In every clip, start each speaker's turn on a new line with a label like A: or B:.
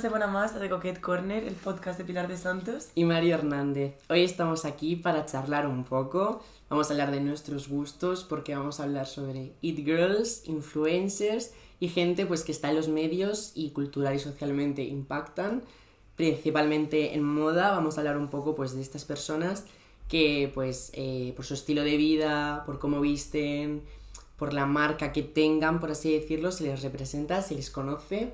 A: semana más de Coquette Corner, el podcast de Pilar de Santos.
B: Y Mario Hernández. Hoy estamos aquí para charlar un poco. Vamos a hablar de nuestros gustos porque vamos a hablar sobre It Girls, influencers y gente pues que está en los medios y cultural y socialmente impactan. Principalmente en moda vamos a hablar un poco pues de estas personas que pues eh, por su estilo de vida, por cómo visten, por la marca que tengan, por así decirlo, se les representa, se les conoce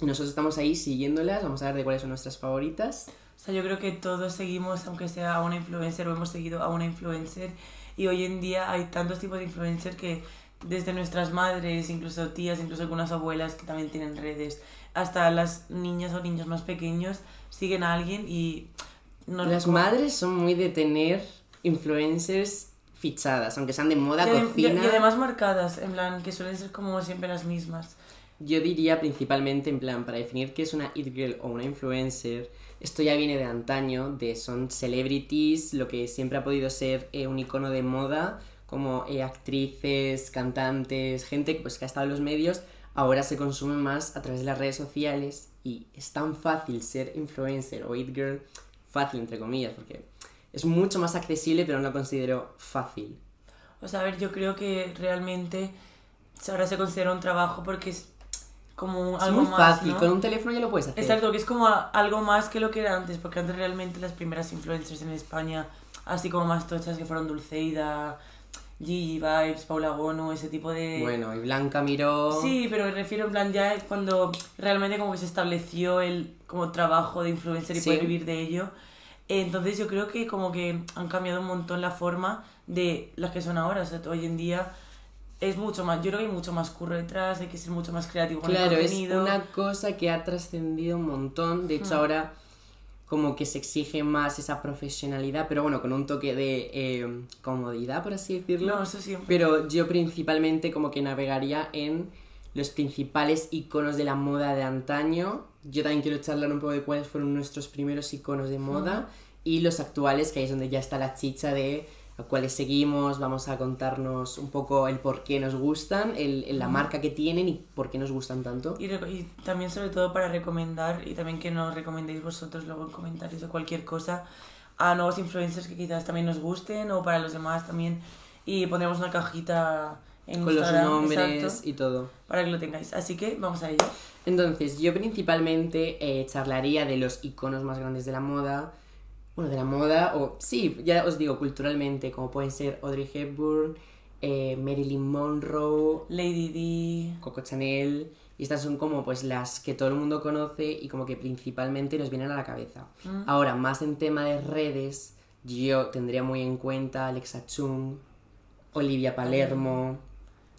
B: nosotros estamos ahí siguiéndolas, vamos a ver de cuáles son nuestras favoritas.
A: O sea, yo creo que todos seguimos, aunque sea a una influencer o hemos seguido a una influencer, y hoy en día hay tantos tipos de influencer que desde nuestras madres, incluso tías, incluso algunas abuelas que también tienen redes, hasta las niñas o niños más pequeños siguen a alguien y...
B: las madres son muy de tener influencers fichadas, aunque sean de moda,
A: y
B: cocina...
A: Y además marcadas, en plan, que suelen ser como siempre las mismas.
B: Yo diría principalmente, en plan, para definir qué es una it girl o una influencer, esto ya viene de antaño, de son celebrities, lo que siempre ha podido ser eh, un icono de moda, como eh, actrices, cantantes, gente pues, que ha estado en los medios, ahora se consume más a través de las redes sociales y es tan fácil ser influencer o it girl, fácil entre comillas, porque es mucho más accesible, pero no lo considero fácil.
A: O sea, a ver, yo creo que realmente ahora se considera un trabajo porque es como algo
B: muy fácil, con un teléfono ya lo puedes hacer.
A: Exacto, que es como algo más que lo que era antes, porque antes realmente las primeras influencers en España, así como más tochas que fueron Dulceida, Gigi Vibes, Paula Bono, ese tipo de...
B: Bueno, y Blanca Miró...
A: Sí, pero me refiero en plan ya cuando realmente como que se estableció el como trabajo de influencer y poder vivir de ello. Entonces yo creo que como que han cambiado un montón la forma de las que son ahora. O sea, hoy en día es mucho más, yo creo que hay mucho más curro detrás, hay que ser mucho más creativo con
B: claro,
A: el contenido.
B: es una cosa que ha trascendido un montón, de hecho hmm. ahora como que se exige más esa profesionalidad, pero bueno, con un toque de eh, comodidad, por así decirlo.
A: No, eso siempre.
B: Pero yo principalmente como que navegaría en los principales iconos de la moda de antaño. Yo también quiero charlar un poco de cuáles fueron nuestros primeros iconos de moda hmm. y los actuales, que ahí es donde ya está la chicha de a cuáles seguimos, vamos a contarnos un poco el por qué nos gustan, el, la marca que tienen y por qué nos gustan tanto.
A: Y, y, también sobre todo para recomendar y también que nos recomendéis vosotros luego en comentarios o cualquier cosa a nuevos influencers que quizás también nos gusten o para los demás también y pondremos una cajita en
B: Con los nombres y todo.
A: Para que lo tengáis. Así que vamos a ello.
B: Entonces, yo principalmente eh, charlaría de los iconos más grandes de la moda, bueno, de la moda, o sí, ya os digo, culturalmente, como pueden ser Audrey Hepburn, eh, Marilyn Monroe,
A: Lady D,
B: Coco Chanel, y estas son como pues las que todo el mundo conoce y como que principalmente nos vienen a la cabeza. Mm. Ahora, más en tema de redes, yo tendría muy en cuenta Alexa Chung, Olivia Palermo,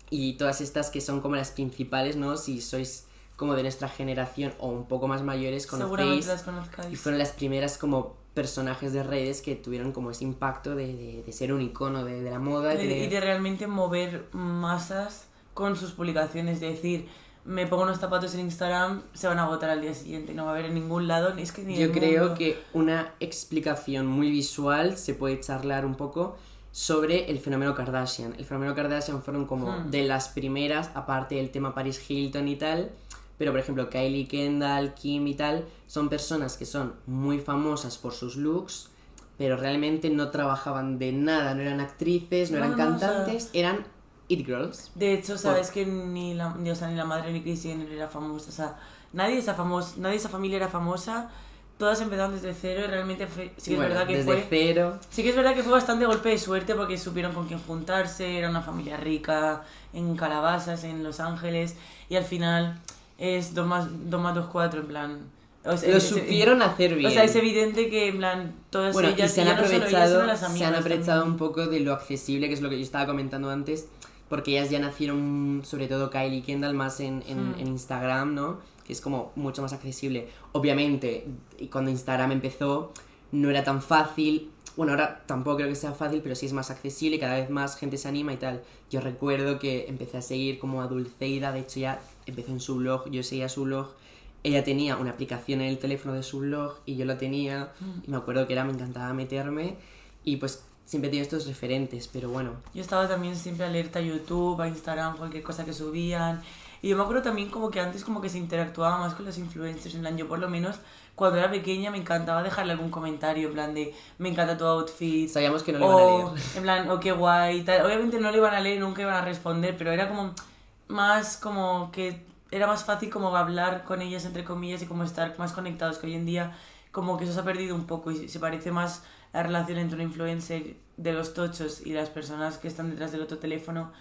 B: y todas estas que son como las principales, ¿no? Si sois como de nuestra generación o un poco más mayores, conocéis.
A: las conozcáis.
B: Y fueron las primeras como personajes de redes que tuvieron como ese impacto de, de, ser un icono de, de la moda.
A: Y de, realmente mover masas con sus publicaciones, de decir, me pongo unos zapatos en Instagram, se van a agotar al día siguiente, no va a haber en ningún lado, ni es que ni
B: Yo creo que una explicación muy visual se puede charlar un poco sobre el fenómeno Kardashian. El fenómeno Kardashian fueron como hmm. de las primeras, aparte del tema Paris Hilton y tal, pero por ejemplo Kylie Kendall, Kim y tal, son personas que son muy famosas por sus looks, pero realmente no trabajaban de nada, no eran actrices, no, eran cantantes, eran it girls.
A: De hecho, sabes que ni la, ni, ni la madre ni Kris Jenner era famosa, o sea, nadie de esa famosa, nadie esa familia era famosa. Todas empezaron desde cero y realmente sí que es verdad que
B: desde cero.
A: Sí que es verdad que fue bastante golpe de suerte porque supieron con quién juntarse, era una familia rica, en Calabazas, en Los Ángeles, y al final es 2 más 2 más 2, 4, en plan.
B: lo supieron hacer bien.
A: O sea, es evidente que en plan todas
B: bueno,
A: ellas
B: se han aprovechado, se han aprovechado un poco de lo accesible, que es lo que yo estaba comentando antes, porque ellas ya nacieron, sobre todo Kylie y Kendall, más en, en, hmm. en Instagram, ¿no? Que es como mucho más accesible. Obviamente, cuando Instagram empezó, no era tan fácil. Bueno, ahora tampoco creo que sea fácil, pero sí es más accesible, cada vez más gente se anima y tal. Yo recuerdo que empecé a seguir como a Dulceida, de hecho ya empezó en su blog, yo seguía su blog, ella tenía una aplicación en el teléfono de su blog y yo lo tenía y me acuerdo que era, me encantaba meterme y pues siempre tenía estos referentes, pero bueno.
A: Yo estaba también siempre alerta a YouTube, a Instagram, cualquier cosa que subían Y yo me acuerdo también como que antes como que se interactuaba más con los influencers, en plan, yo por lo menos cuando era pequeña me encantaba dejarle algún comentario, en plan de, me encanta tu outfit.
B: Sabíamos que no lo iban a leer.
A: En plan, o oh, qué guay, tal. Obviamente no lo iban a leer, nunca iban a responder, pero era como más como que era más fácil como hablar con ellas entre comillas y como estar más conectados que hoy en día como que eso se ha perdido un poco y se parece más la relación entre un influencer de los tochos y las personas que están detrás del otro teléfono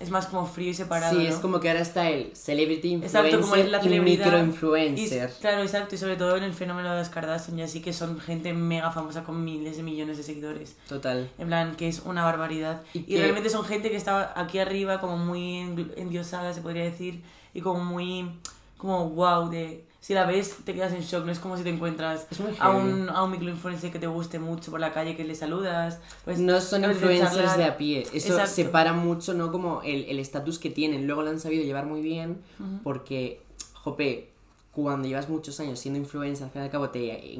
A: es más como frío y separado.
B: Sí, es como que ahora está el celebrity influencer exacto, como la y microinfluencer.
A: Claro, exacto, y sobre todo en el fenómeno de las Kardashian, ya sí que son gente mega famosa con miles de millones de seguidores.
B: Total.
A: En plan, que es una barbaridad. Y, realmente son gente que está aquí arriba como muy endiosada, se podría decir, y como muy, como wow, de si la ves te quedas en shock, no es como si te encuentras a un, a un microinfluencer que te guste mucho por la calle, que le saludas. Pues,
B: no son influencers de, a pie, eso separa mucho, ¿no? Como el estatus que tienen, luego lo han sabido llevar muy bien porque, jope, cuando llevas muchos años siendo influencer, al fin y al cabo te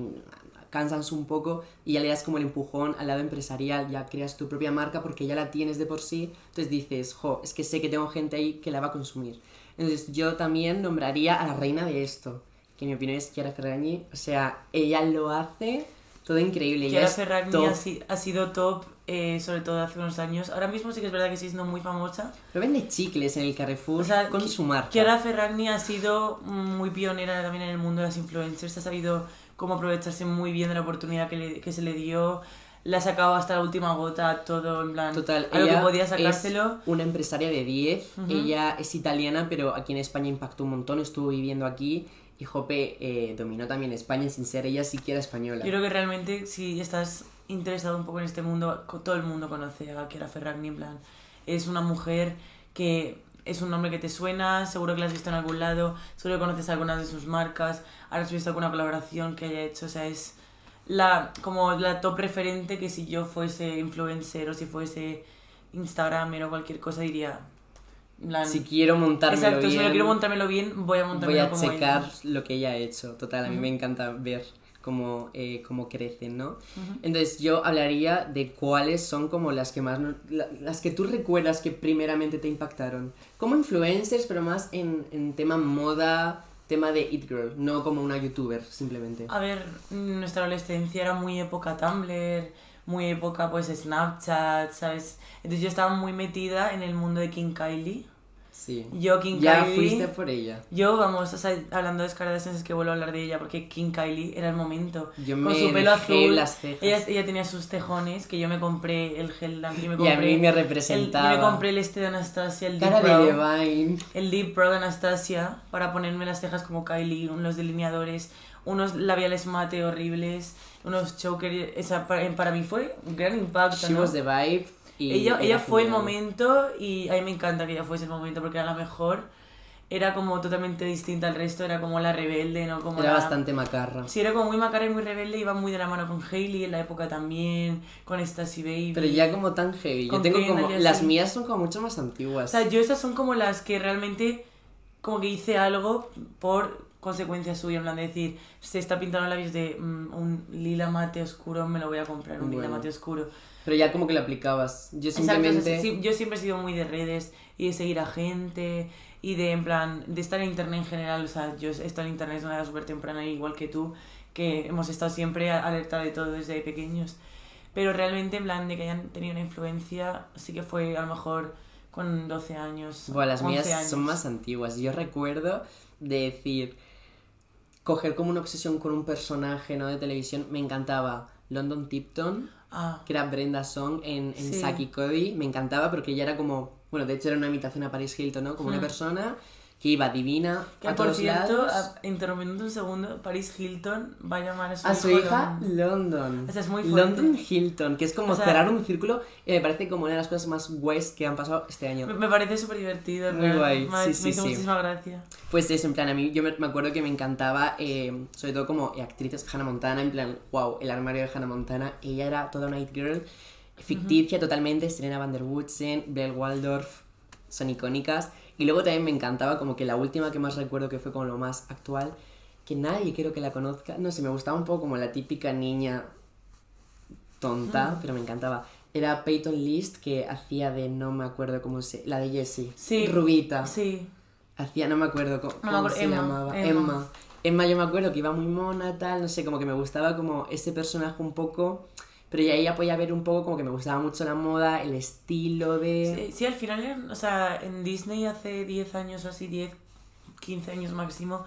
B: cansas un poco y ya le das como el empujón al lado empresarial, ya creas tu propia marca porque ya la tienes de por sí, entonces dices, jo, es que sé que tengo gente ahí que la va a consumir. Entonces yo también nombraría a la reina de esto, que mi opinión es Chiara Ferragni. O sea, ella lo hace todo increíble.
A: Chiara Ferragni ha, sido top, eh, sobre todo hace unos años. Ahora mismo sí que es verdad que sí es no muy famosa.
B: Pero vende chicles en el Carrefour con su marca.
A: Chiara Ferragni ha sido muy pionera también en el mundo de las influencers. Ha sabido cómo aprovecharse muy bien de la oportunidad que, que se le dio le ha sacado hasta la última gota todo en plan
B: Total, a lo que podía sacárselo. Es una empresaria de 10, ella es italiana, pero aquí en España impactó un montón, estuvo viviendo aquí y Jope eh, dominó también España sin ser ella siquiera española.
A: Yo creo que realmente si estás interesado un poco en este mundo, todo el mundo conoce a Kiara Ferragni, en plan, es una mujer que es un nombre que te suena, seguro que la has visto en algún lado, seguro que conoces algunas de sus marcas, has visto alguna colaboración que haya hecho, o sea, es la, como la top referente que si yo fuese influencer o si fuese Instagramer o cualquier cosa diría...
B: si quiero montármelo
A: exacto,
B: bien...
A: si no quiero montármelo bien, voy a montármelo
B: Voy a checar lo que ella ha hecho. Total, a mí me encanta ver cómo, eh, cómo crecen, ¿no? Entonces yo hablaría de cuáles son como las que más... las que tú recuerdas que primeramente te impactaron. Como influencers, pero más en, en tema moda tema de It Girl, no como una youtuber, simplemente.
A: A ver, nuestra adolescencia era muy época Tumblr, muy época pues Snapchat, ¿sabes? Entonces yo estaba muy metida en el mundo de King Kylie.
B: Sí.
A: Yo, King
B: ya fuiste por ella.
A: Yo, vamos, o sea, hablando de Scarlett es que vuelvo a hablar de ella porque King Kylie era el momento.
B: Yo con su pelo azul. Las
A: Ella, ella, tenía sus tejones que yo me compré el gel y me compré.
B: Y a mí me representaba.
A: yo me compré el este de Anastasia, el
B: Deep Pro. Divine.
A: El Deep Pro de Anastasia para ponerme las cejas como Kylie, unos delineadores, unos labiales mate horribles, unos chokers. Esa, para, para mí fue un gran impacto.
B: She was the vibe
A: ella, ella fue el momento y a mí me encanta que ella fuese el momento porque era la mejor. Era como totalmente distinta al resto, era como la rebelde, ¿no? Como
B: era bastante macarra.
A: Sí, era como muy macarra y muy rebelde, iba muy de la mano con Hailey en la época también, con Stacy Baby.
B: Pero ya como tan heavy. Yo tengo como. Las mías son como mucho más antiguas.
A: O sea, yo esas son como las que realmente como que hice algo por consecuencia suya, en plan de decir, se está pintando labios de mm, un lila mate oscuro, me lo voy a comprar, un lila mate oscuro.
B: Pero ya como que lo aplicabas. Yo simplemente...
A: yo siempre he sido muy de redes y de seguir a gente y de, en plan, de estar en internet en general. O sea, yo he estado en internet de una edad súper temprana, igual que tú, que hemos estado siempre alerta de todo desde pequeños. Pero realmente, en plan, de que hayan tenido una influencia, sí que fue a lo mejor con 12 años.
B: Bueno, las mías son más antiguas. Yo recuerdo de decir, coger como una obsesión con un personaje ¿no? de televisión, me encantaba London Tipton
A: Ah.
B: que era Brenda Song en, en Saki Cody. Me encantaba porque ella era como, bueno, de hecho era una imitación a Paris Hilton, ¿no? Como una hmm. persona que iba divina
A: que
B: a
A: por
B: todos
A: cierto,
B: lados.
A: interrumpiendo un segundo, Paris Hilton va a llamar a su,
B: a su hija London.
A: O sea, es muy
B: London Hilton, que es como cerrar un círculo y me parece como una de las cosas más guays que han pasado este año.
A: Me, parece súper divertido.
B: Muy guay,
A: me,
B: sí,
A: me
B: sí,
A: hizo muchísima gracia.
B: Pues eso, en plan, a mí yo me, acuerdo que me encantaba, eh, sobre todo como actrices Hannah Montana, en plan, wow, el armario de Hannah Montana, ella era toda una girl, ficticia totalmente, Serena Van der Woodsen, Belle Waldorf, son icónicas. Y luego también me encantaba como que la última que más recuerdo que fue como lo más actual, que nadie quiero que la conozca, no sé, me gustaba un poco como la típica niña tonta, mm. pero me encantaba. Era Peyton List que hacía de no me acuerdo cómo se... La de Jessie.
A: Sí.
B: Rubita.
A: Sí.
B: hacía, no me acuerdo cómo, se llamaba, Emma. Emma. yo me acuerdo que iba muy mona, tal, no sé, como que me gustaba como ese personaje un poco... Pero ya ella podía ver un poco como que me gustaba mucho la moda, el estilo de...
A: Sí, sí al final, o sea, en Disney hace 10 años o así, 10, 15 años máximo,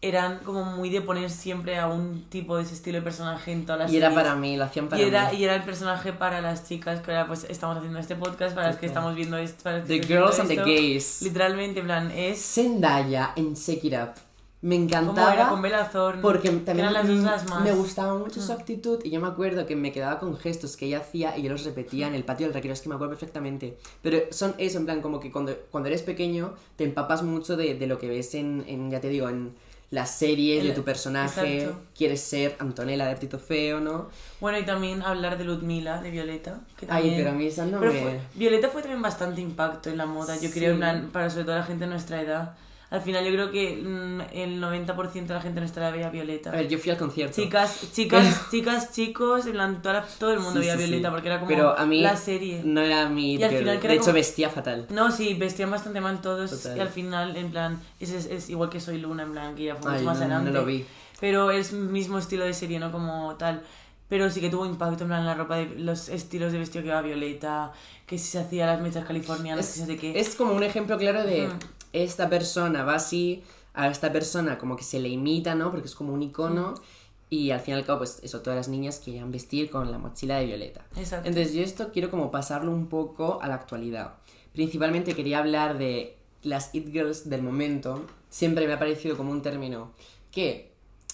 A: eran como muy de poner siempre a un tipo de ese estilo de personaje en todas las
B: Y era para mí, lo hacían para
A: y era,
B: mí.
A: Y era el personaje para las chicas, que ahora pues estamos haciendo este podcast, para las que estamos viendo esto.
B: the Girls and the Gays.
A: Literalmente, en plan, es...
B: Zendaya en Shake It Up. Me encantaba.
A: era con Bella Thorne.
B: Porque también
A: las dos más.
B: me gustaba mucho su mm. actitud y yo me acuerdo que me quedaba con gestos que ella hacía y yo los repetía en el patio del recreo, es que me acuerdo perfectamente. Pero son eso, en plan, como que cuando, cuando eres pequeño te empapas mucho de, de lo que ves en, en, ya te digo, en las series de tu personaje, quieres ser Antonella de Tito Feo, ¿no?
A: Bueno, y también hablar de Ludmila, de Violeta.
B: Que Ay, pero a mí esa no me...
A: Violeta fue también bastante impacto en la moda, yo creo, para sobre todo la gente de nuestra edad al final yo creo que mm, el 90% de la gente no estará veía Violeta.
B: A ver, yo fui al concierto.
A: Chicas, chicas, chicas, chicos, en todo el mundo veía Violeta porque era como
B: Pero a mí
A: la serie.
B: No era mi... Y al final de hecho vestía fatal.
A: No, sí, vestían bastante mal todos y al final, en plan, es, es, igual que Soy Luna, en plan, que ya fue mucho más adelante.
B: No lo vi.
A: Pero es mismo estilo de serie, ¿no? Como tal pero sí que tuvo impacto en plan la ropa de los estilos de vestido que iba Violeta que si se hacía las mechas californianas
B: es,
A: que sé qué
B: es como un ejemplo claro de esta persona va así, a esta persona como que se le imita, ¿no? Porque es como un icono. Y al fin y al cabo, pues eso, todas las niñas querían vestir con la mochila de Violeta.
A: Exacto.
B: Entonces yo esto quiero como pasarlo un poco a la actualidad. Principalmente quería hablar de las It Girls del momento. Siempre me ha parecido como un término que,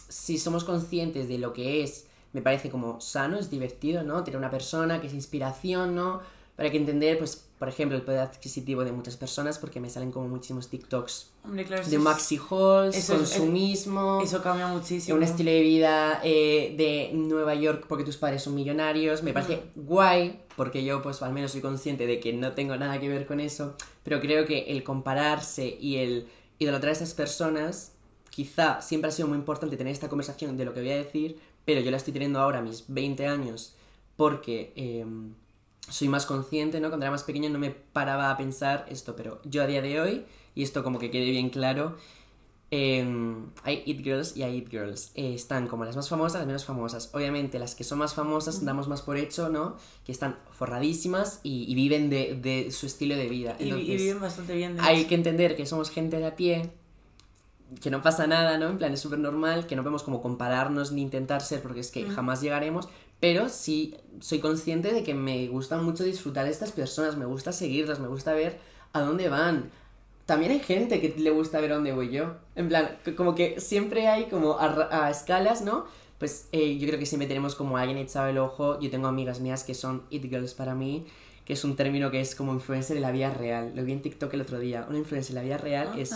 B: si somos conscientes de lo que es, me parece como sano, es divertido, ¿no? Tener una persona que es inspiración, ¿no? Para que entender, pues, por ejemplo, el poder adquisitivo de muchas personas, porque me salen como muchísimos TikToks de maxi halls, consumismo.
A: Eso, cambia muchísimo.
B: Un estilo de vida eh, de Nueva York porque tus padres son millonarios. Me parece guay, porque yo, pues, al menos soy consciente de que no tengo nada que ver con eso. Pero creo que el compararse y el idolatrar a esas personas, quizá siempre ha sido muy importante tener esta conversación de lo que voy a decir, pero yo la estoy teniendo ahora a mis 20 años porque. Em, soy más consciente, ¿no? Cuando era más pequeño no me paraba a pensar esto, pero yo a día de hoy, y esto como que quede bien claro, em, hay It Girls y hay It Girls. Eh, están como las más famosas, las menos famosas. Obviamente las que son más famosas damos más por hecho, ¿no? Que están forradísimas y, viven de, su estilo de vida.
A: y, viven bastante bien.
B: hay que entender que somos gente de a pie, que no pasa nada, ¿no? En plan, es súper normal, que no podemos como compararnos ni intentar ser, porque es que jamás llegaremos, pero sí soy consciente de que me gusta mucho disfrutar de estas personas, me gusta seguirlas, me gusta ver a dónde van. También hay gente que le gusta ver a dónde voy yo. En plan, como que siempre hay como a, escalas, ¿no? Pues eh, yo creo que siempre tenemos como alguien echado el ojo. Yo tengo amigas mías que son it girls para mí, que es un término que es como influencer de la vida real. Lo vi en TikTok el otro día. Una influencer de la vida real es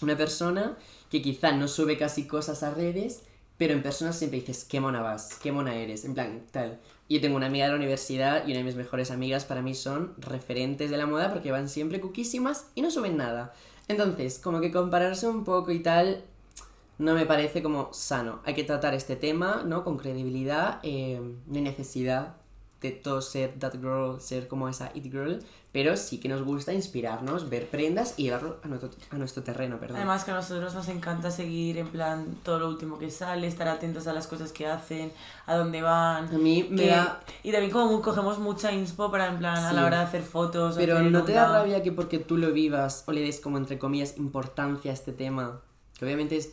B: una persona que quizá no sube casi cosas a redes, pero en persona siempre dices, qué mona vas, qué mona eres, en plan, tal. Yo tengo una amiga de la universidad y una de mis mejores amigas para mí son referentes de la moda porque van siempre cuquísimas y no suben nada. Entonces, como que compararse un poco y tal, no me parece como sano. Hay que tratar este tema, ¿no? Con credibilidad, eh, necesidad de todo ser that girl, ser como esa it girl, pero sí que nos gusta inspirarnos, ver prendas y llevarlo a nuestro, a nuestro terreno, perdón.
A: Además que a nosotros nos encanta seguir en plan todo lo último que sale, estar atentos a las cosas que hacen, a dónde van.
B: A mí me da...
A: Y también como cogemos mucha inspo para en plan a la hora de hacer fotos.
B: Pero ¿no te da rabia que porque tú lo vivas o le des como entre comillas importancia a este tema? Que obviamente es...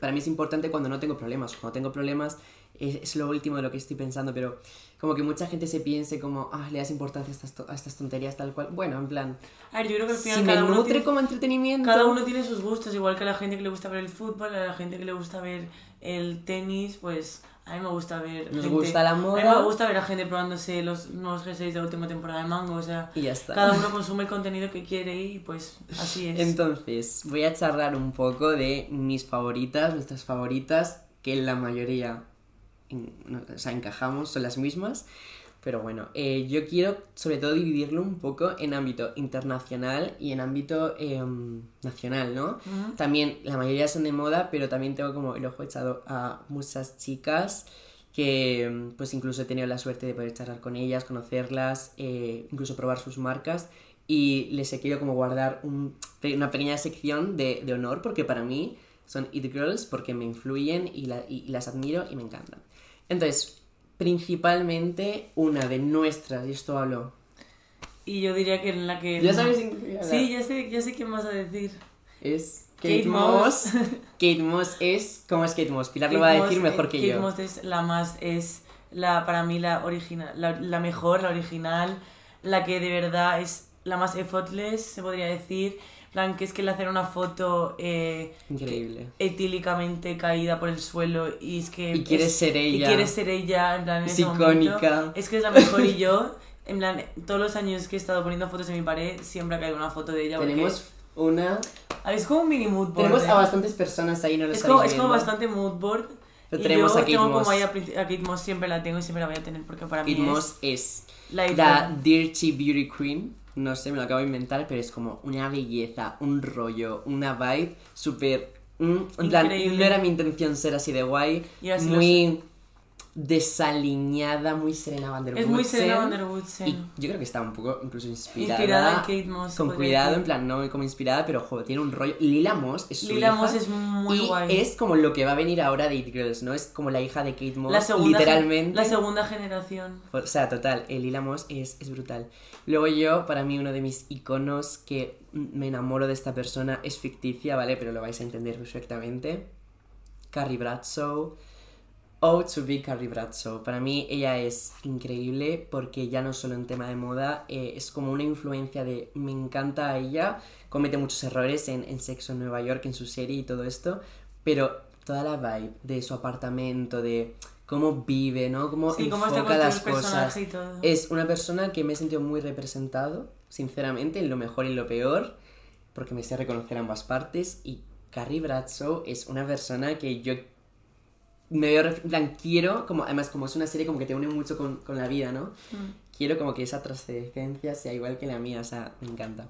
B: Para mí es importante cuando no tengo problemas. Cuando tengo problemas es, lo último de lo que estoy pensando, pero como que mucha gente se piense como, ah, le das importancia a estas, a estas tonterías tal cual. Bueno, en plan...
A: A ver, yo creo que al final
B: si cada me nutre como entretenimiento...
A: Cada uno tiene sus gustos, igual que a la gente que le gusta ver el fútbol, a la gente que le gusta ver el tenis, pues... A mí me gusta ver.
B: Nos gusta la moda.
A: A mí me gusta ver a gente probándose los nuevos G6 de la última temporada de Mango. O sea,
B: y ya está.
A: cada uno consume el contenido que quiere y pues así es.
B: Entonces, voy a charlar un poco de mis favoritas, nuestras favoritas, que la mayoría o sea, encajamos, son las mismas. Pero bueno, eh, yo quiero sobre todo dividirlo un poco en ámbito internacional y en ámbito em, nacional, ¿no? También la mayoría son de moda, pero también tengo como el ojo echado a muchas chicas que em, pues incluso he tenido la suerte de poder charlar con ellas, conocerlas, eh, incluso probar sus marcas y les he querido como guardar un, una pequeña sección de, de, honor porque para mí son It Girls porque me influyen y, la, y, las admiro y me encantan. Entonces, principalmente una de nuestras, y esto hablo...
A: Y yo diría que en la que...
B: ¿Ya sabes?
A: Sí, ya sé, ya sé qué vas a decir.
B: Es Kate, Moss. Kate Moss es... ¿Cómo es Kate Moss? Pilar lo va a decir mejor que
A: yo.
B: Kate
A: Moss es la más... es la para mí la original, la, la mejor, la original, la que de verdad es la más effortless, se podría decir. Plan, que es que le hacen una foto eh,
B: increíble.
A: etílicamente caída por el suelo y es que
B: y quiere ser ella.
A: y quiere ser ella en plan
B: es icónica
A: es que es la mejor y yo en plan todos los años que he estado poniendo fotos en mi pared siempre ha caído una foto de ella
B: tenemos una
A: es como un mini mood board
B: tenemos a bastantes personas ahí no lo
A: es como, es como bastante mood board
B: pero tenemos
A: yo
B: a Kate
A: tengo
B: Moss.
A: como ahí a, a Kate Moss siempre la tengo y siempre la voy a tener porque para
B: Kate
A: mí
B: Moss es,
A: la,
B: la Dirty Beauty Queen no sé, me lo acabo de inventar, pero es como una belleza, un rollo, una vibe súper... Mm, en plan, no era mi intención ser así de guay, muy desaliñada, muy Serena Van der
A: Es muy Serena Van der Woodsen.
B: Y yo creo que está un poco incluso inspirada.
A: Inspirada en Kate Moss.
B: Con cuidado, en plan, no como inspirada, pero joder, tiene un rollo. Lila Moss es su
A: Lila
B: hija,
A: Moss es muy
B: y
A: guay.
B: es como lo que va a venir ahora de It Girls, ¿no? Es como la hija de Kate Moss,
A: la segunda,
B: literalmente.
A: La segunda generación.
B: O sea, total, el Lila Moss es, es brutal. Luego yo, para mí, uno de mis iconos que me enamoro de esta persona es ficticia, ¿vale? Pero lo vais a entender perfectamente. Carrie Bradshaw. Oh, to be Carrie Bradshaw. Para mí ella es increíble porque ya no solo en tema de moda, eh, es como una influencia de me encanta a ella, comete muchos errores en, en Sexo en Nueva York, en su serie y todo esto, pero toda la vibe de su apartamento, de cómo vive, ¿no? Cómo
A: sí,
B: enfoca
A: cómo
B: las cosas.
A: Y todo.
B: Es una persona que me he sentido muy representado, sinceramente, en lo mejor y en lo peor, porque me sé reconocer ambas partes y Carrie Bradshaw es una persona que yo me veo, en plan, quiero, como, además como es una serie como que te une mucho con, con la vida, ¿no?
A: Mm.
B: Quiero como que esa trascendencia sea igual que la mía, o sea, me encanta.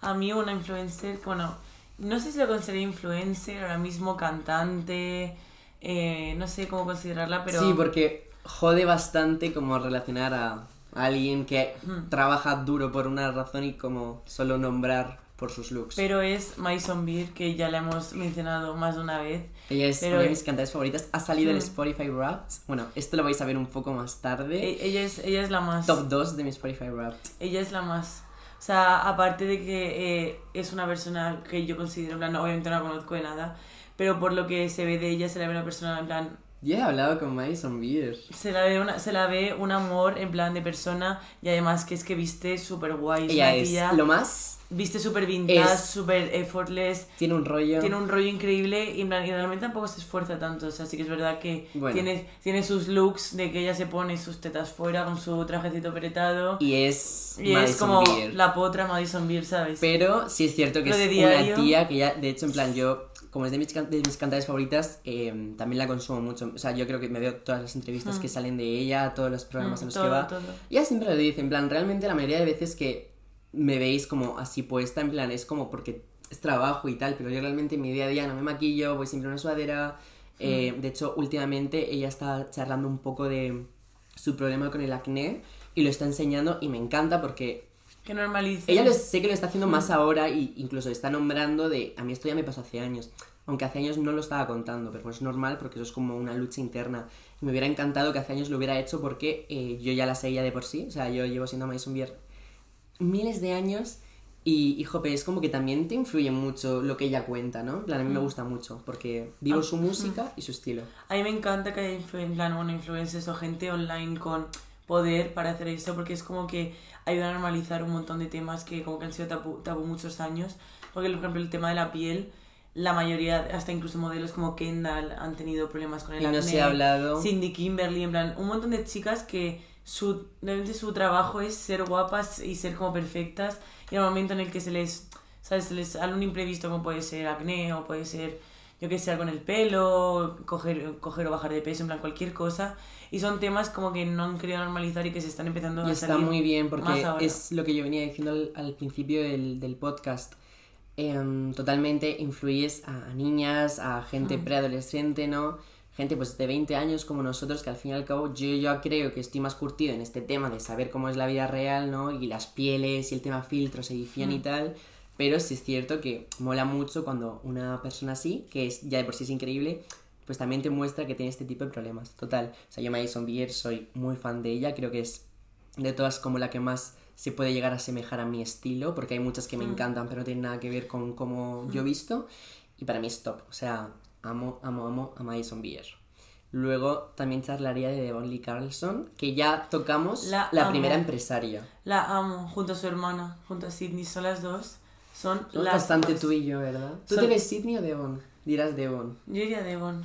A: A mí una influencer, bueno, no sé si lo considero influencer, ahora mismo cantante, eh, no sé cómo considerarla, pero...
B: Sí, porque jode bastante como relacionar a alguien que
A: Mm.
B: trabaja duro por una razón y como solo nombrar por sus looks.
A: Pero es Mason Beer, que ya la hemos mencionado más de una vez.
B: Ella es
A: Pero
B: una de mis cantantes favoritas. Ha salido en
A: Mm.
B: Spotify Wrapped. Bueno, esto lo vais a ver un poco más tarde.
A: E- Ella es, ella es la más...
B: Top 2 de mi Spotify Wrapped.
A: Ella es la más... O sea, aparte de que eh, es una persona que yo considero, en plan, obviamente no la conozco de nada, pero por lo que se ve de ella, se la ve una persona, en plan,
B: Yo he hablado con Madison Beer.
A: se la ve, una, se la ve un amor, en plan, de persona, y además que es que viste súper guay.
B: Ella es
A: tía,
B: lo más.
A: viste súper vintage, súper effortless,
B: Tiene un rollo.
A: tiene un rollo increíble y, y realmente tampoco se esfuerza tanto. O sea, sí que es verdad que
B: Bueno.
A: tiene, tiene sus looks de que ella se pone sus tetas fuera con su trajecito apretado.
B: Y es.
A: Y es como
B: Beer.
A: la potra Madison Beer, ¿sabes?
B: Pero sí es cierto que
A: Lo
B: es una tía que ya, de hecho, en plan, yo, como es de mis, de mis cantantes favoritas, eh, también la consumo mucho. O sea, yo creo que me veo todas las entrevistas
A: Mm.
B: que salen de ella, todos los programas
A: Mm,
B: en los
A: todo,
B: que va.
A: todo.
B: Y ella siempre lo dice, en plan, realmente la mayoría de veces que me veis como así puesta, en plan, es como porque es trabajo y tal, pero yo realmente en mi día a día no me maquillo, voy siempre en una sudadera. Eh,
A: Mm.
B: de hecho, últimamente ella está charlando un poco de su problema con el acné y lo está enseñando y me encanta porque
A: Que normalice.
B: ella lo, sé que lo está haciendo
A: Mm.
B: más ahora y incluso está nombrando de, a mí esto ya me pasó hace años, aunque hace años no lo estaba contando, pero es normal porque eso es como una lucha interna. Y me hubiera encantado que hace años lo hubiera hecho porque eh, yo ya la seguía de por sí, o sea, yo llevo siendo Madison Beer miles de años y, y jope, es como que también te influye mucho lo que ella cuenta, ¿no? En plan, a mí me
A: Mm.
B: gusta mucho porque vivo
A: Ah,
B: su música y su estilo.
A: A mí me encanta que en plan, bueno, influencers o gente online con poder para hacer eso, porque es como que ayuda a normalizar un montón de temas que como que han sido tabú, tabú muchos años. Porque, por ejemplo, el tema de la piel, la mayoría, hasta incluso modelos como Kendall, han tenido problemas con el
B: Y no
A: acné.
B: se ha hablado...
A: Cindy Kimberly, en plan, un montón de chicas que su, realmente su trabajo es ser guapas y ser como perfectas. Y en el momento en el que se les, ¿sabes? Se les sale un imprevisto como puede ser acné o puede ser, yo qué sé, algo en el pelo, coger, coger o bajar de peso, en plan cualquier cosa. Y son temas como que no han querido normalizar y que se están empezando
B: Y
A: a
B: está
A: salir
B: muy bien porque es lo que yo venía diciendo al, al principio del, del podcast. Em, totalmente influyes a, niñas, a gente
A: Mm.
B: preadolescente, ¿no? gente pues de 20 años como nosotros, que al fin y al cabo yo ya creo que estoy más curtido en este tema de saber cómo es la vida real, ¿no? Y las pieles y el tema filtros, edición y mm. tal. Pero sí es cierto que mola mucho cuando una persona así, que es ya de por sí es increíble, pues también te muestra que tiene este tipo de problemas. Total, o sea, yo Madison Beer soy muy fan de ella, creo que es de todas como la que más se puede llegar a asemejar a mi estilo, porque hay muchas que me mm. encantan, pero no tienen nada que ver con cómo yo he visto. Y para mí es top. O sea, amo, amo, amo a Madison Beer. Luego también charlaría de Devon Carlson, que ya tocamos la, primera empresaria.
A: La amo, junto a su hermana, junto a Sidney, son las dos. Son,
B: bastante tú y yo, ¿verdad? ¿Tú te ves Sidney o Devon? Dirás Devon.
A: Yo diría Devon.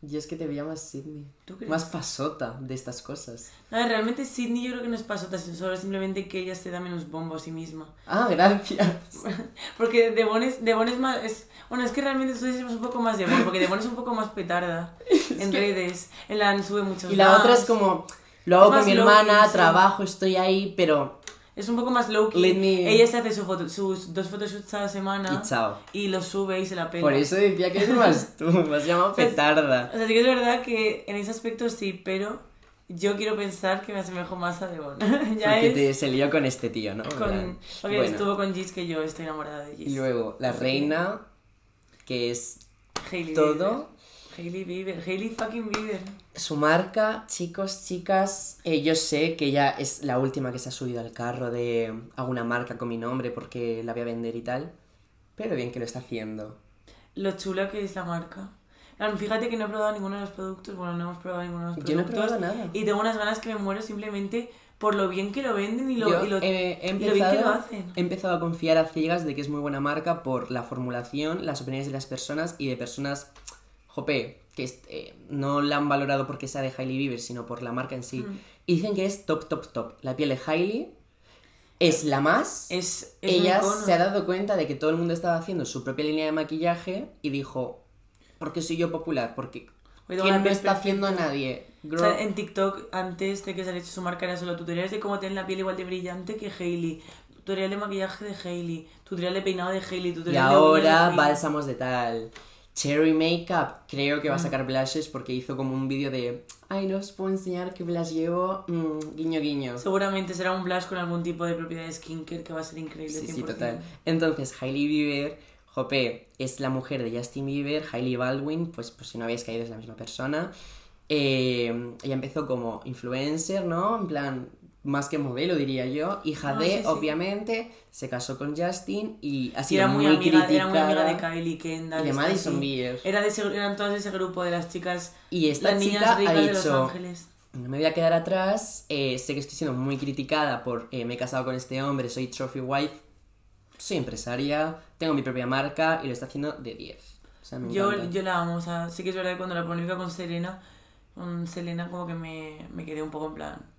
B: Y es que te veía más Sidney. Más pasota de estas cosas.
A: No, realmente Sidney yo creo que no es pasota, solo simplemente que ella se da menos bombo a sí misma.
B: Ah, gracias.
A: porque Devon es, Devon es más... Es, bueno, es que realmente tú dices un poco más Devon, porque Devon es un poco más petarda en redes. En la sube muchos
B: Y la otra es como... Lo hago con mi hermana, trabajo, estoy ahí, pero
A: es un poco más low key. Ella se hace su foto, sus dos photoshoots a la semana. Y chao. Y los sube y se la pega.
B: Por eso decía que es más tú, me has llamado petarda.
A: O sea, sí que es verdad que en ese aspecto sí, pero yo quiero pensar que me asemejo más a Devon.
B: ya Porque te se lió con este tío, ¿no?
A: Con, porque estuvo con Gis que yo estoy enamorada de Gis.
B: Y luego, la reina, que es todo.
A: Hailey Bieber, Hailey fucking Bieber.
B: Su marca, chicos, chicas, eh, yo sé que ella es la última que se ha subido al carro de alguna marca con mi nombre porque la voy a vender y tal, pero bien que lo está haciendo.
A: Lo chula que es la marca. fíjate que no he probado ninguno de los productos, bueno, no hemos probado ninguno de los productos. Yo no he probado nada. Y tengo unas ganas que me muero simplemente por lo bien que lo venden y lo, y lo, bien que lo hacen.
B: He empezado a confiar a ciegas de que es muy buena marca por la formulación, las opiniones de las personas y de personas jope, que eh, no la han valorado porque sea de Hailey Bieber, sino por la marca en sí. Mm. Y dicen que es top, top, top. La piel de Hailey es la más. Es, Ella se ha dado cuenta de que todo el mundo estaba haciendo su propia línea de maquillaje y dijo, ¿por qué soy yo popular? Porque ¿quién no está haciendo a nadie?
A: en TikTok, antes de que saliese su marca, era solo tutoriales de cómo tener la piel igual de brillante que Hailey. Tutorial de maquillaje de Hailey, tutorial de peinado de Hailey, tutorial
B: y ahora bálsamos de tal. Cherry Makeup creo que va a mm. sacar blushes porque hizo como un vídeo de ay no os puedo enseñar qué blush llevo mm, guiño guiño.
A: Seguramente será un blush con algún tipo de propiedad de skincare que va a ser increíble
B: sí, sí total. Entonces Hailey Bieber Jope es la mujer de Justin Bieber Hailey Baldwin pues, pues si no habéis caído es la misma persona. Eh, ella empezó como influencer no en plan más que modelo, diría yo. Hija ah, de, obviamente, se casó con Justin y ha sido muy,
A: amiga, Era muy amiga de Kylie Kendall.
B: Y de Madison Beer.
A: Era de eran todas de ese grupo de las chicas.
B: Y esta las chica ha dicho, No me voy a quedar atrás. Eh, sé que estoy siendo muy criticada por eh, me he casado con este hombre, soy trophy wife. Soy empresaria, tengo mi propia marca y lo está haciendo de 10.
A: yo, yo la amo, o sea, sí que es verdad que cuando la polémica con Serena, con Selena como que me, me quedé un poco en plan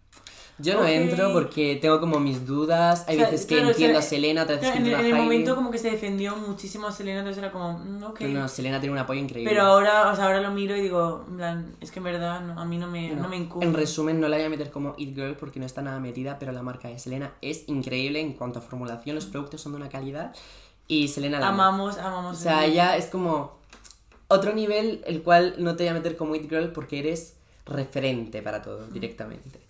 B: yo no entro porque tengo como mis dudas. Hay veces que entiendo a Selena, otras veces
A: que entiendo a En el momento como que se defendió muchísimo a Selena, entonces era como, mm, ok.
B: Pero no, Selena tiene un apoyo increíble.
A: Pero ahora, o sea, ahora lo miro y digo, en plan, es que en verdad a mí no me, no, me incumbe.
B: En resumen, no la voy a meter como It Girl porque no está nada metida, pero la marca de Selena es increíble en cuanto a formulación, los productos son de una calidad y Selena la
A: Amamos, amamos.
B: O sea, ella es como otro nivel el cual no te voy a meter como It Girl porque eres referente para todo directamente.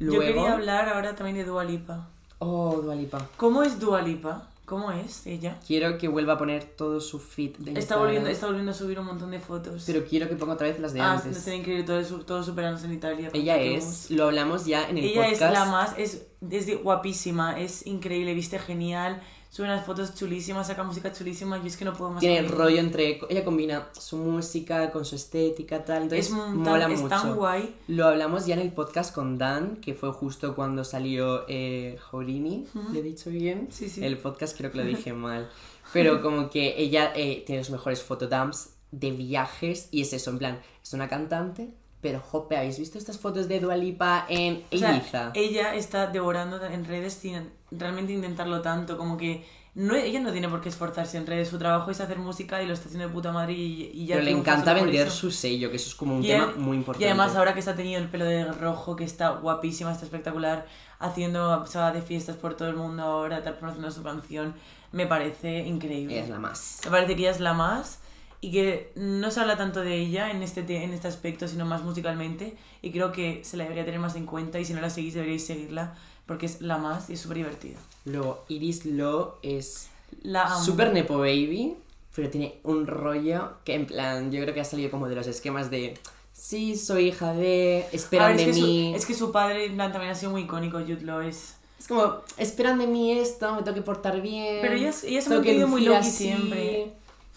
A: Yo quería hablar ahora también de Dualipa.
B: Oh, Dualipa.
A: ¿Cómo es Dualipa? ¿Cómo es ella?
B: Quiero que vuelva a poner todo su feed
A: de está volviendo, está volviendo a subir un montón de fotos.
B: Pero quiero que ponga otra vez las de
A: ah,
B: antes.
A: Ah, tienen que ir todos, todos superándose en Italia.
B: Ella es, lo hablamos ya en el
A: podcast. Ella es la más, es, es guapísima, es increíble, viste genial sube unas fotos chulísimas, saca música chulísima y es que no puedo más.
B: Tiene el rollo entre. Ella combina su música con su estética, tal. Entonces es mola mucho. tan guay. Lo hablamos ya en el podcast con Dan, que fue justo cuando salió eh, Horini. ¿Le he dicho bien?
A: Sí, sí.
B: El podcast creo que lo dije mal. Pero como que ella eh, tiene los mejores fotodumps de viajes y es eso, en plan, es una cantante pero, jope, ¿habéis visto estas fotos de Dualipa en Ibiza?
A: ella está devorando en redes sin realmente intentarlo tanto, como que no, ella no tiene por qué esforzarse en redes, su trabajo es hacer música y lo está haciendo de puta madre y, ya
B: Pero le encanta vender su sello, que eso es como un tema muy importante.
A: Y además ahora que se ha tenido el pelo de rojo, que está guapísima, está espectacular, haciendo se de fiestas por todo el mundo ahora, tal promocionando su canción, me parece increíble.
B: Es la más.
A: Me parece que ella es la más y que no se habla tanto de ella en este, en este aspecto, sino más musicalmente. Y creo que se la debería tener más en cuenta y si no la seguís deberíais seguirla porque es la más y es súper divertida.
B: Luego, Iris Lo es la super Nepo Baby, pero tiene un rollo que en plan, yo creo que ha salido como de los esquemas de... Sí, soy hija de... Esperan de mí.
A: es que su padre en plan, también ha sido muy icónico, Jude Law es...
B: Es como, esperan de mí esto, me tengo que portar bien.
A: Pero ella, ella se ha mantenido muy loca siempre.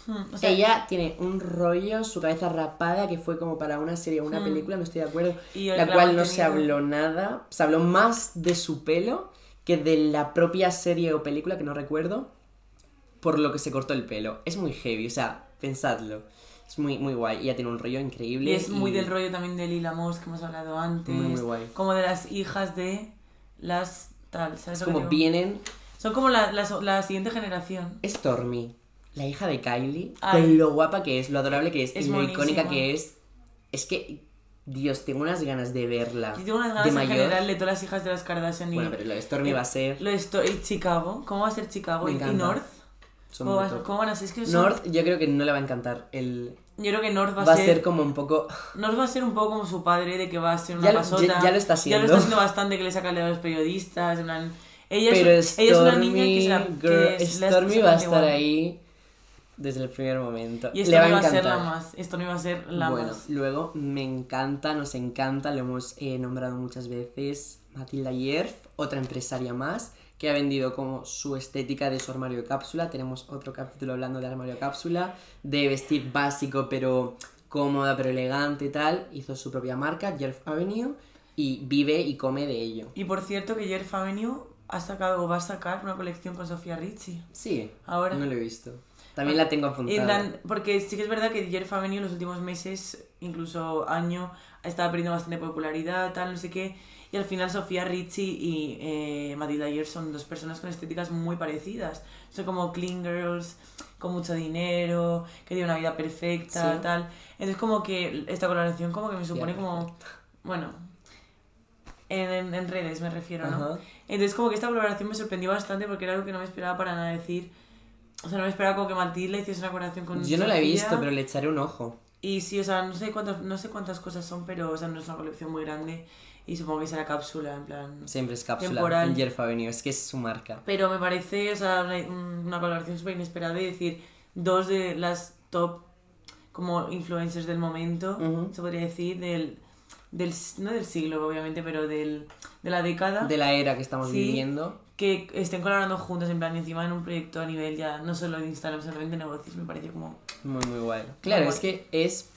B: Hmm, ella tiene un rollo, su cabeza rapada, que fue como para una serie o una hmm. película, no estoy de acuerdo, la cual no se habló nada. Se habló más de su pelo que de la propia serie o película, que no recuerdo, por lo que se cortó el pelo. Es muy heavy, o sea, pensadlo. Es muy, muy guay. Ella tiene un rollo increíble.
A: Y es muy del rollo también de Lila Moss, que hemos hablado antes. Muy, muy guay. Como de las hijas de las tal, ¿sabes?
B: como vienen...
A: Son como la, la siguiente generación.
B: Stormy la hija de Kylie, con lo guapa que es, lo adorable que es, y lo icónica que es. Es que, Dios, tengo unas ganas de verla.
A: Yo tengo unas ganas de en general de todas las hijas de las Kardashian.
B: Y, bueno, pero lo de Stormy va a ser.
A: Lo de y Chicago, ¿cómo va a ser Chicago? ¿Y North? ¿Cómo, van a ser? Es que
B: North, yo creo que no le va a encantar el.
A: Yo creo que North va,
B: va a ser... como un poco.
A: North va a ser un poco como su padre, de que va a ser una pasota.
B: Ya, lo está haciendo.
A: Ya lo está haciendo bastante, que le saca a los periodistas. Ella, es, ella es una niña que,
B: se la, Stormy va a estar ahí desde el primer momento.
A: Y esto Le va no iba a, ser la más. Esto no iba a ser la bueno, más.
B: Luego me encanta, nos encanta, lo hemos eh, nombrado muchas veces, Matilda Yerf, otra empresaria más, que ha vendido como su estética de su armario de cápsula. Tenemos otro capítulo hablando de armario de cápsula, de vestir básico pero cómoda pero elegante y tal. Hizo su propia marca, Yerf Avenue, y vive y come de ello.
A: Y por cierto que Yerf Avenue ha sacado o va a sacar una colección con Sofía Ricci.
B: Sí, ahora. No lo he visto. También la tengo apuntada.
A: porque sí que es verdad que ha venido en los últimos meses, incluso año, ha estado perdiendo bastante popularidad, tal, no sé qué. Y al final Sofía Ricci y eh, Matilda Ayer son dos personas con estéticas muy parecidas. Son como clean girls, con mucho dinero, que tienen una vida perfecta, tal. Entonces como que esta colaboración como que me supone como... Bueno, en, en, redes me refiero, ¿no? Entonces como que esta colaboración me sorprendió bastante porque era algo que no me esperaba para nada decir o sea, no me esperaba como que Matilda hiciese una colaboración con
B: Yo no la he visto, pero le echaré un ojo.
A: Y sí, o sea, no sé cuántas, no sé cuántas cosas son, pero o sea, no es una colección muy grande. Y supongo que será cápsula, en plan.
B: Siempre es cápsula. Temporal. En Avenue, es que es su marca.
A: Pero me parece, o sea, una, colaboración súper inesperada. Y decir, dos de las top como influencers del momento, se podría decir, del, del. No del siglo, obviamente, pero del, de la década.
B: De la era que estamos viviendo
A: que estén colaborando juntos, en plan, encima en un proyecto a nivel ya, no solo de Instagram, sino de negocios, me parece como...
B: Muy, muy guay. Claro, es que es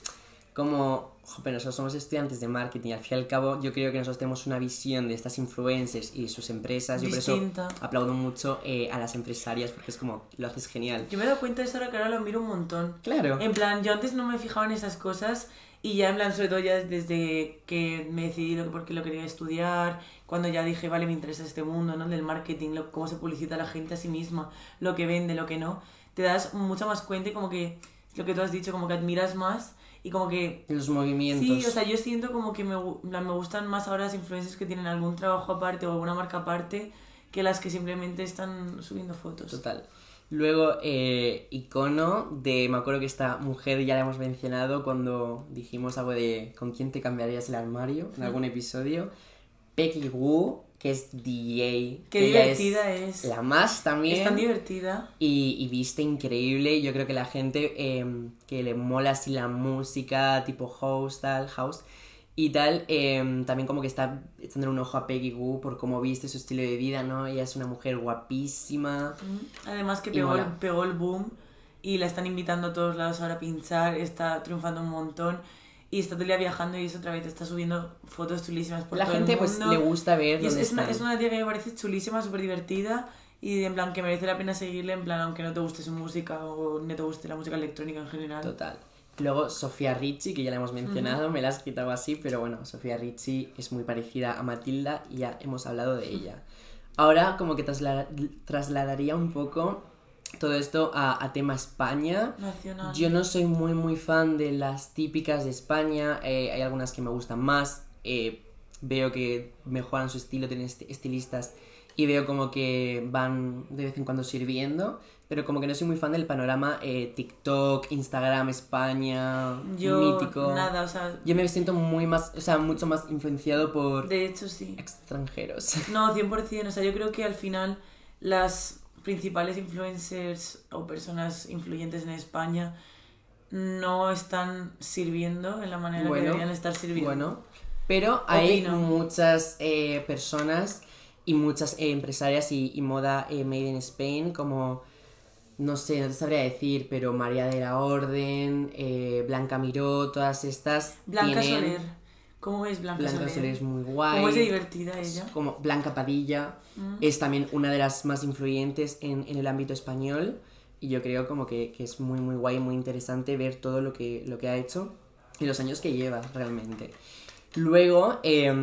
B: como, pero nosotros somos estudiantes de marketing, al fin y al cabo yo creo que nosotros tenemos una visión de estas influencers y sus empresas, yo por eso aplaudo mucho eh, a las empresarias porque es como, lo haces genial.
A: Yo me he dado cuenta de eso ahora que ahora lo miro un montón.
B: Claro.
A: En plan, yo antes no me fijaba en esas cosas y ya en plan, sobre todo ya desde que me decidí lo, porque lo quería estudiar, cuando ya dije, vale, me interesa este mundo, ¿no? Del marketing, lo, cómo se publicita la gente a sí misma, lo que vende, lo que no, te das mucho más cuenta y como que, lo que tú has dicho, como que admiras más y como que...
B: Los movimientos.
A: Sí, o sea, yo siento como que me, me gustan más ahora las influencers que tienen algún trabajo aparte o alguna marca aparte que las que simplemente están subiendo fotos.
B: Total. Luego, eh, icono de, me acuerdo que esta mujer ya la hemos mencionado cuando dijimos algo de con quién te cambiarías el armario en algún episodio. Becky Wu, que es DJ.
A: Qué divertida es,
B: La más también.
A: Es tan divertida.
B: Y, y viste increíble. Yo creo que la gente em, que le mola así la música, tipo house, tal, house, y tal, em, también como que está echando un ojo a Peggy Wu por cómo viste su estilo de vida, ¿no? Ella es una mujer guapísima.
A: Además que pegó, el, pegó el boom y la están invitando a todos lados ahora a pinchar, está triunfando un montón y está todo el día viajando y eso otra vez está subiendo fotos chulísimas por
B: la
A: todo
B: gente
A: el
B: pues le gusta ver
A: es, es, una, es, una, tía que me parece chulísima súper divertida y en plan que merece la pena seguirle en plan aunque no te guste su música o no te guste la música electrónica en general.
B: Total. Luego Sofía Ricci, que ya la hemos mencionado, me la has quitado así, pero bueno, Sofía Ricci es muy parecida a Matilda y ya hemos hablado de ella. Ahora como que trasladaría un poco todo esto a, tema España.
A: Nacional.
B: Yo no soy muy muy fan de las típicas de España, eh, hay algunas que me gustan más, eh, veo que mejoran su estilo, tienen estilistas y veo como que van de vez en cuando sirviendo, pero como que no soy muy fan del panorama eh, TikTok, Instagram, España,
A: yo, mítico. Nada, o sea.
B: Yo me siento muy más, o sea, mucho más influenciado por.
A: De hecho, sí.
B: Extranjeros.
A: No, 100%. O sea, yo creo que al final las principales influencers o personas influyentes en España no están sirviendo en la manera que deberían estar sirviendo.
B: Bueno, pero hay muchas eh, personas y muchas eh, empresarias y, y moda made in Spain como no sé, no te sabría decir, pero María de la Orden, eh, Blanca Miró, todas estas.
A: Blanca Soler. ¿Cómo es Blanca,
B: Blanca Soler? es muy guay.
A: ¿Cómo es divertida ella?
B: Como Blanca Padilla. Mm. Es también una de las más influyentes en, el ámbito español. Y yo creo como que, que, es muy, muy guay, muy interesante ver todo lo que, lo que ha hecho y los años que lleva realmente. Luego, eh,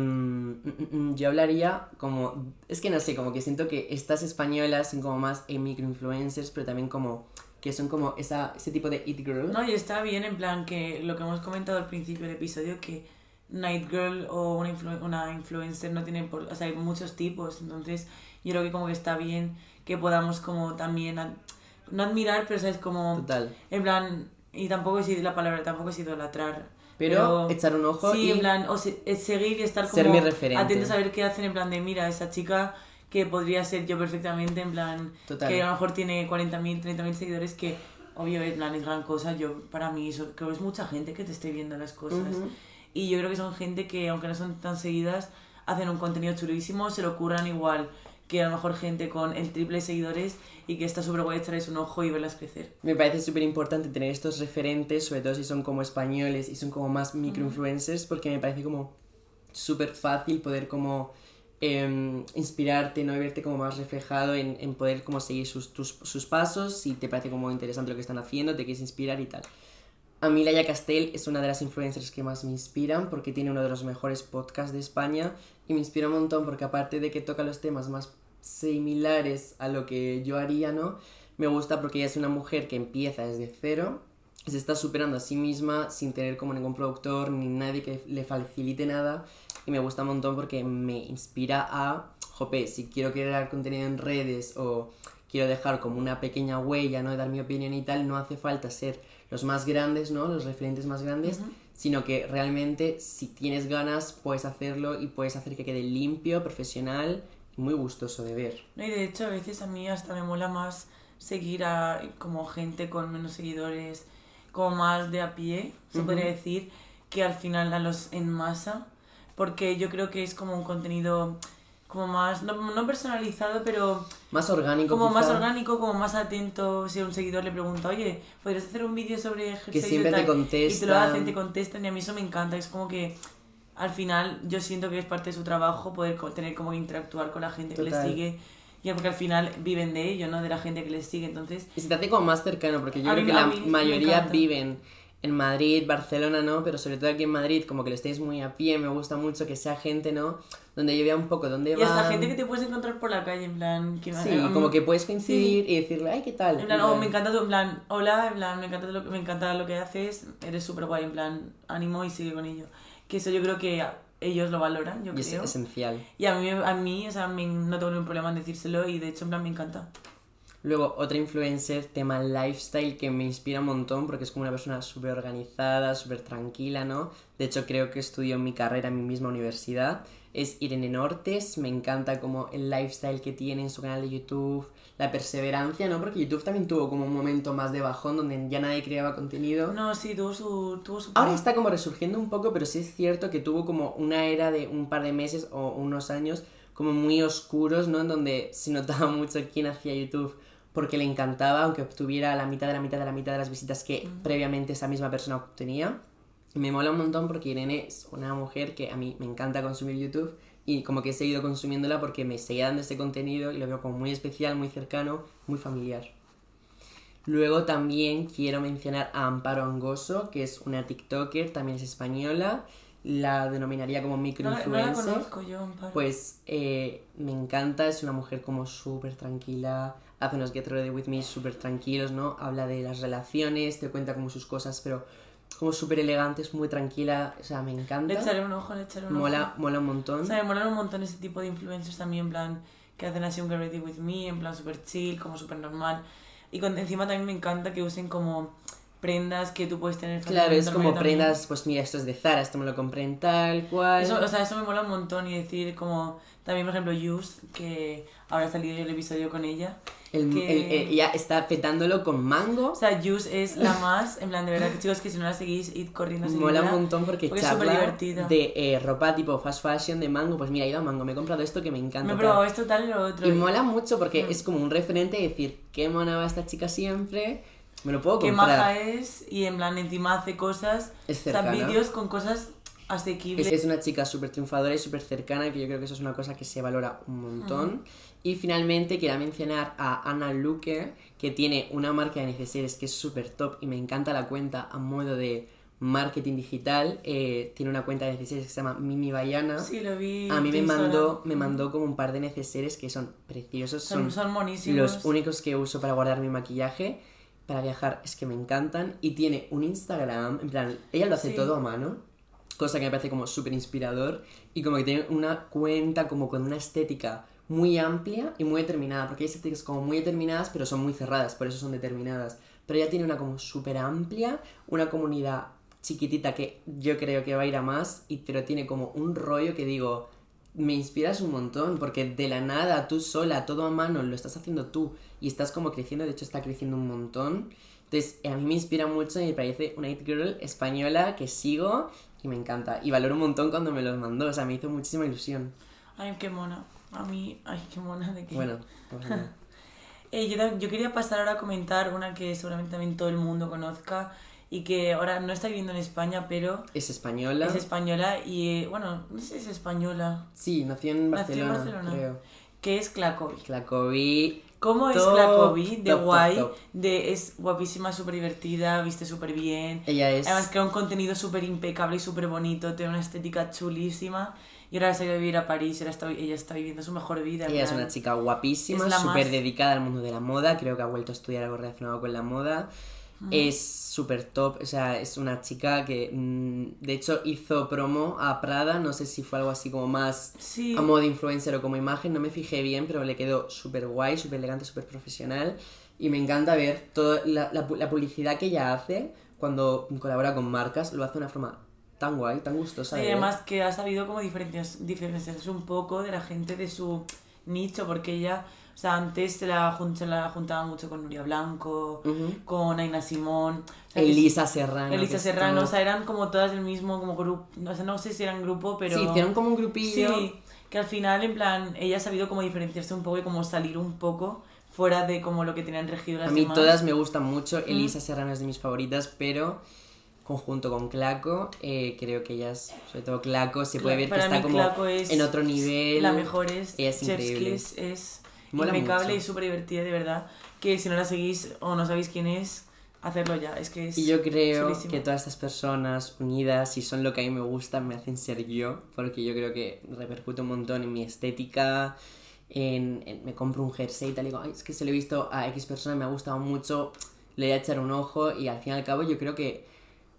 B: yo hablaría como, es que no sé, como que siento que estas españolas son como más eh, microinfluencers, pero también como que son como esa, ese tipo de it girl.
A: No, y está bien en plan que lo que hemos comentado al principio del episodio, que night girl o una, una influencer no tiene por, o sea, hay muchos tipos, entonces yo creo que como que está bien que podamos como también, no admirar, pero sabes como...
B: Total.
A: En plan, y tampoco sido la palabra, tampoco he sido latrar
B: pero, echar un ojo
A: sí, y en plan, o seguir y estar como atentos a ver qué hacen en plan de, mira, esa chica que podría ser yo perfectamente, en plan, que a lo mejor tiene 40.000, 30.000 seguidores que, obvio, en plan, es gran cosa, yo, para mí, eso, creo que es mucha gente que te esté viendo las cosas. Y yo creo que son gente que, aunque no son tan seguidas, hacen un contenido chulísimo, se lo curran igual que a lo mejor gente con el triple de seguidores y que está súper guay echarles un ojo y verlas crecer.
B: Me parece súper importante tener estos referentes, sobre todo si son como españoles y son como más microinfluencers, porque me parece como súper fácil poder como em, inspirarte, ¿no? Y verte como más reflejado en, en poder como seguir sus, tus, sus pasos, si te parece como interesante lo que están haciendo, te quieres inspirar y tal. A mí Laia Castell es una de las influencers que más me inspiran porque tiene uno de los mejores podcasts de España y me inspira un montón porque aparte de que toca los temas más similares a lo que yo haría, ¿no? Me gusta porque ella es una mujer que empieza desde cero, se está superando a sí misma sin tener como ningún productor ni nadie que le facilite nada y me gusta un montón porque me inspira a, jope, si quiero crear contenido en redes o quiero dejar como una pequeña huella, ¿no? Dar mi opinión y tal, no hace falta ser los más grandes, ¿no? Los referentes más grandes, sino que realmente si tienes ganas puedes hacerlo y puedes hacer que quede limpio, profesional muy gustoso de ver.
A: No, y de hecho a veces a mí hasta me mola más seguir a como gente con menos seguidores, como más de a pie, se podría decir, que al final a los en masa, porque yo creo que es como un contenido como más, no, no, personalizado, pero...
B: Más orgánico.
A: Como más orgánico, como más atento. Si un seguidor le pregunta, oye, ¿podrías hacer un vídeo sobre ejercicio?
B: Que siempre te contestan.
A: Y te lo hacen, te contestan y a mí eso me encanta. Es como que al final yo siento que es parte de su trabajo poder tener como interactuar con la gente que les sigue. Y porque al final viven de ello, ¿no? De la gente que les sigue, entonces...
B: Y se te hace como más cercano, porque yo creo que la mayoría viven en Madrid, Barcelona, ¿no? Pero sobre todo aquí en Madrid, como que lo estéis muy a pie, me gusta mucho que sea gente, ¿no? Donde yo vea un poco dónde va.
A: Y hasta gente que te puedes encontrar por la calle, en plan...
B: Que sí, como que puedes coincidir y decirle, ay, ¿qué tal?
A: En plan, oh, me encanta tu, en plan, hola, en plan, me encanta lo, me encanta lo que haces, eres súper guay, en plan, ánimo y sigue con ello. Que eso yo creo que ellos lo valoran, yo
B: y
A: creo.
B: es esencial.
A: Y a mí, a mí o sea, no tengo ningún problema en decírselo y de hecho, en plan, me encanta.
B: Luego, otra influencer, tema lifestyle, que me inspira un montón porque es como una persona súper organizada, súper tranquila, ¿no? De hecho, creo que estudió mi carrera en mi misma universidad. Es Irene Nortes, me encanta como el lifestyle que tiene en su canal de YouTube, la perseverancia, ¿no? Porque YouTube también tuvo como un momento más de bajón donde ya nadie creaba contenido.
A: No, sí, tuvo su... Tuvo su...
B: Ahora está como resurgiendo un poco, pero sí es cierto que tuvo como una era de un par de meses o unos años como muy oscuros, ¿no? En donde se notaba mucho quién hacía YouTube porque le encantaba, aunque obtuviera la mitad de la mitad de la mitad de las visitas que previamente esa misma persona obtenía. Me mola un montón porque Irene es una mujer que a mí me encanta consumir YouTube y como que he seguido consumiéndola porque me seguía dando ese contenido y lo veo como muy especial, muy cercano, muy familiar. Luego también quiero mencionar a Amparo Angoso, que es una TikToker, también es española, la denominaría como microinfluencer.
A: No, no yo, Amparo.
B: Pues eh, me encanta, es una mujer como súper tranquila, hace unos Get Ready With Me súper tranquilos, ¿no? Habla de las relaciones, te cuenta como sus cosas, pero como súper elegante, es muy tranquila, o sea, me encanta.
A: Le echaré un ojo, le echaré un
B: mola,
A: ojo.
B: Mola un montón.
A: O sea, me molan un montón ese tipo de influencers también, en plan, que hacen así un Get Ready With Me, en plan súper chill, como súper normal. Y con, encima también me encanta que usen como prendas que tú puedes tener
B: Claro, es como prendas, pues mira, esto es de Zara, esto me lo compré en tal cual.
A: Eso, o sea, eso me mola un montón y decir como, también por ejemplo, Yus, que ahora ha salido el episodio con ella.
B: El, el, ya está petándolo con mango.
A: O sea, Yus es la más, en plan, de verdad, chicos, que si no la seguís, id corriendo a
B: Mola un montón porque, porque charla de eh, ropa tipo fast fashion de mango. Pues mira, he ido a mango, me he comprado esto que me encanta.
A: Me he probado esto tal y lo otro.
B: Y mola mucho porque mm. es como un referente de decir, qué mona va esta chica siempre me lo puedo comprar.
A: Qué maja es y en plan encima hace cosas, es cercana. vídeos con cosas asequibles.
B: Es, una chica súper triunfadora y súper cercana, que yo creo que eso es una cosa que se valora un montón. Y finalmente quiero mencionar a Ana Luque, que tiene una marca de neceseres que es súper top y me encanta la cuenta a modo de marketing digital. Eh, tiene una cuenta de neceseres que se llama Mimi Bayana.
A: Sí, lo vi.
B: A mí me mandó, me mandó como un par de neceseres que son preciosos.
A: Son, son, son
B: Los únicos que uso para guardar mi maquillaje para viajar es que me encantan y tiene un Instagram, en plan, ella lo hace todo a mano, cosa que me parece como súper inspirador y como que tiene una cuenta como con una estética muy amplia y muy determinada, porque hay estéticas como muy determinadas pero son muy cerradas, por eso son determinadas, pero ella tiene una como súper amplia, una comunidad chiquitita que yo creo que va a ir a más, y, pero tiene como un rollo que digo, me inspiras un montón, porque de la nada, tú sola, todo a mano, lo estás haciendo tú y estás como creciendo, de hecho está creciendo un montón. Entonces, a mí me inspira mucho y me parece una It Girl española que sigo y me encanta. Y valoro un montón cuando me los mandó, o sea, me hizo muchísima ilusión.
A: Ay, qué mona. A mí, ay, qué mona de que...
B: Bueno,
A: eh, yo, yo quería pasar ahora a comentar una que seguramente también todo el mundo conozca, y que ahora no está viviendo en España, pero...
B: Es española.
A: Es española y, eh, bueno, no sé si es española.
B: Sí, nació en Barcelona, nació en Barcelona. creo.
A: Que es Clacovi.
B: Clacovi.
A: ¿Cómo es Clacovi? De guay, de es guapísima, súper divertida, viste súper bien.
B: Ella es...
A: Además crea un contenido súper impecable y súper bonito, tiene una estética chulísima. Y ahora se ha ido a vivir a París, ella está, ella está viviendo su mejor vida.
B: Ella es una chica guapísima, súper dedicada al mundo de la moda, creo que ha vuelto a estudiar algo relacionado con la moda. Es súper top, o sea, es una chica que mm, de hecho hizo promo a Prada, no sé si fue algo así como más a modo de influencer o como imagen, no me fijé bien, pero le quedó súper guay, súper elegante, súper profesional y me encanta ver toda la, la, publicidad que ella hace cuando colabora con marcas, lo hace de una forma tan guay, tan gustosa.
A: Y además que ha sabido como diferenciarse un poco de la gente de su nicho, porque ella o sea, antes se la, se la juntaba mucho con Nuria Blanco, con Aina Simón.
B: Elisa Serrano.
A: Elisa Serrano, o sea, eran como todas del mismo como grupo. O sea, no sé si eran grupo, pero.
B: Sí, hicieron como un grupillo.
A: Sí, que al final, en plan, ella ha sabido como diferenciarse un poco y como salir un poco fuera de como lo que tenían regido las
B: A mí todas me gustan mucho. Elisa Serrano es de mis favoritas, pero conjunto con Claco, eh, creo que ellas, sobre todo Claco, se puede ver que está como en otro nivel.
A: La mejor es, es increíble. es impecable y súper divertida, de verdad. Que si no la seguís o no sabéis quién es, hacerlo ya. Es que es
B: Y yo creo que todas estas personas unidas, y son lo que a mí me gusta, me hacen ser yo, porque yo creo que repercute un montón en mi estética. En, me compro un jersey y tal, y digo, Ay, es que se lo he visto a X persona, me ha gustado mucho, le voy a echar un ojo, y al fin y al cabo, yo creo que,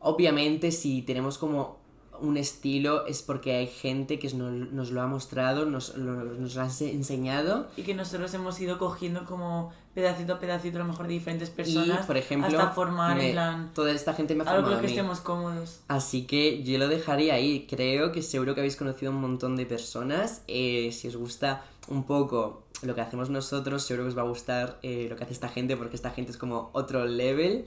B: obviamente, si tenemos como un estilo es porque hay gente que nos, lo ha mostrado, nos, lo, ha enseñado.
A: Y que nosotros hemos ido cogiendo como pedacito a pedacito, a lo mejor de diferentes personas.
B: por ejemplo,
A: hasta formar en plan.
B: Toda esta gente me ha.
A: Algo que estemos cómodos.
B: Así que yo lo dejaría ahí. Creo que seguro que habéis conocido un montón de personas. Eh, si os gusta un poco lo que hacemos nosotros, seguro que os va a gustar eh, lo que hace esta gente, porque esta gente es como otro level.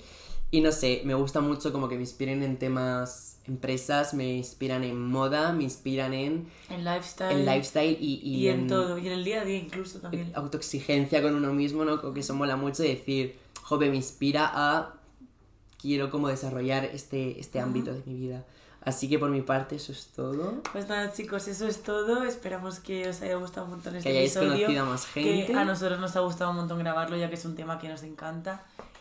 B: Y no sé, me gusta mucho como que me inspiren en temas empresas, me inspiran en moda, me inspiran en...
A: En lifestyle.
B: En lifestyle y,
A: y, en, todo, y en el día a día incluso también.
B: Autoexigencia con uno mismo, ¿no? Como que eso mola mucho decir, joven, me inspira a... Quiero como desarrollar este, este ámbito de mi vida. Así que por mi parte eso es todo.
A: Pues nada chicos, eso es todo. Esperamos que os haya gustado un montón este
B: que hayáis conocido a más gente.
A: Que a nosotros nos ha gustado un montón grabarlo ya que es un tema que nos encanta